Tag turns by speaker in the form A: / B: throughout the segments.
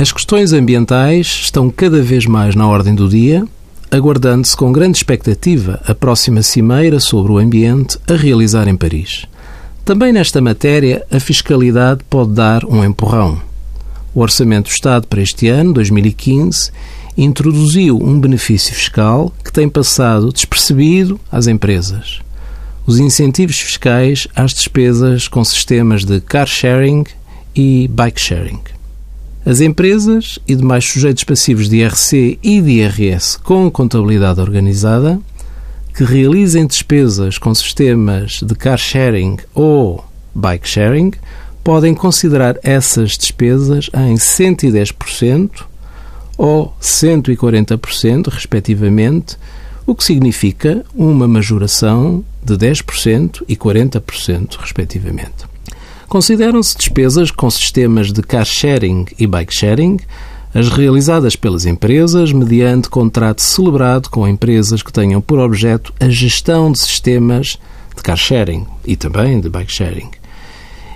A: As questões ambientais estão cada vez mais na ordem do dia, aguardando-se com grande expectativa a próxima cimeira sobre o ambiente a realizar em Paris. Também nesta matéria, a fiscalidade pode dar um empurrão. O Orçamento do Estado para este ano, 2015, introduziu um benefício fiscal que tem passado despercebido às empresas. Os incentivos fiscais às despesas com sistemas de car sharing e bike sharing. As empresas e demais sujeitos passivos de IRC e de IRS com contabilidade organizada que realizem despesas com sistemas de car sharing ou bike sharing podem considerar essas despesas em 110% ou 140%, respectivamente, o que significa uma majoração de 10% e 40%, respectivamente. Consideram-se despesas com sistemas de car sharing e bike sharing as realizadas pelas empresas mediante contrato celebrado com empresas que tenham por objeto a gestão de sistemas de car sharing e também de bike sharing.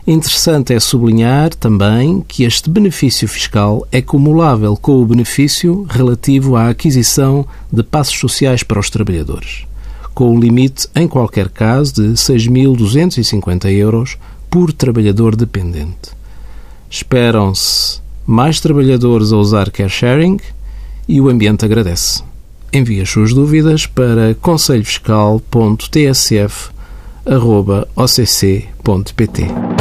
A: Interessante é sublinhar também que este benefício fiscal é cumulável com o benefício relativo à aquisição de passos sociais para os trabalhadores, com o limite, em qualquer caso, de 6.250 euros por trabalhador dependente. Esperam-se mais trabalhadores a usar care sharing e o ambiente agradece. Envie as suas dúvidas para conselhofiscal.tsf.occ.pt.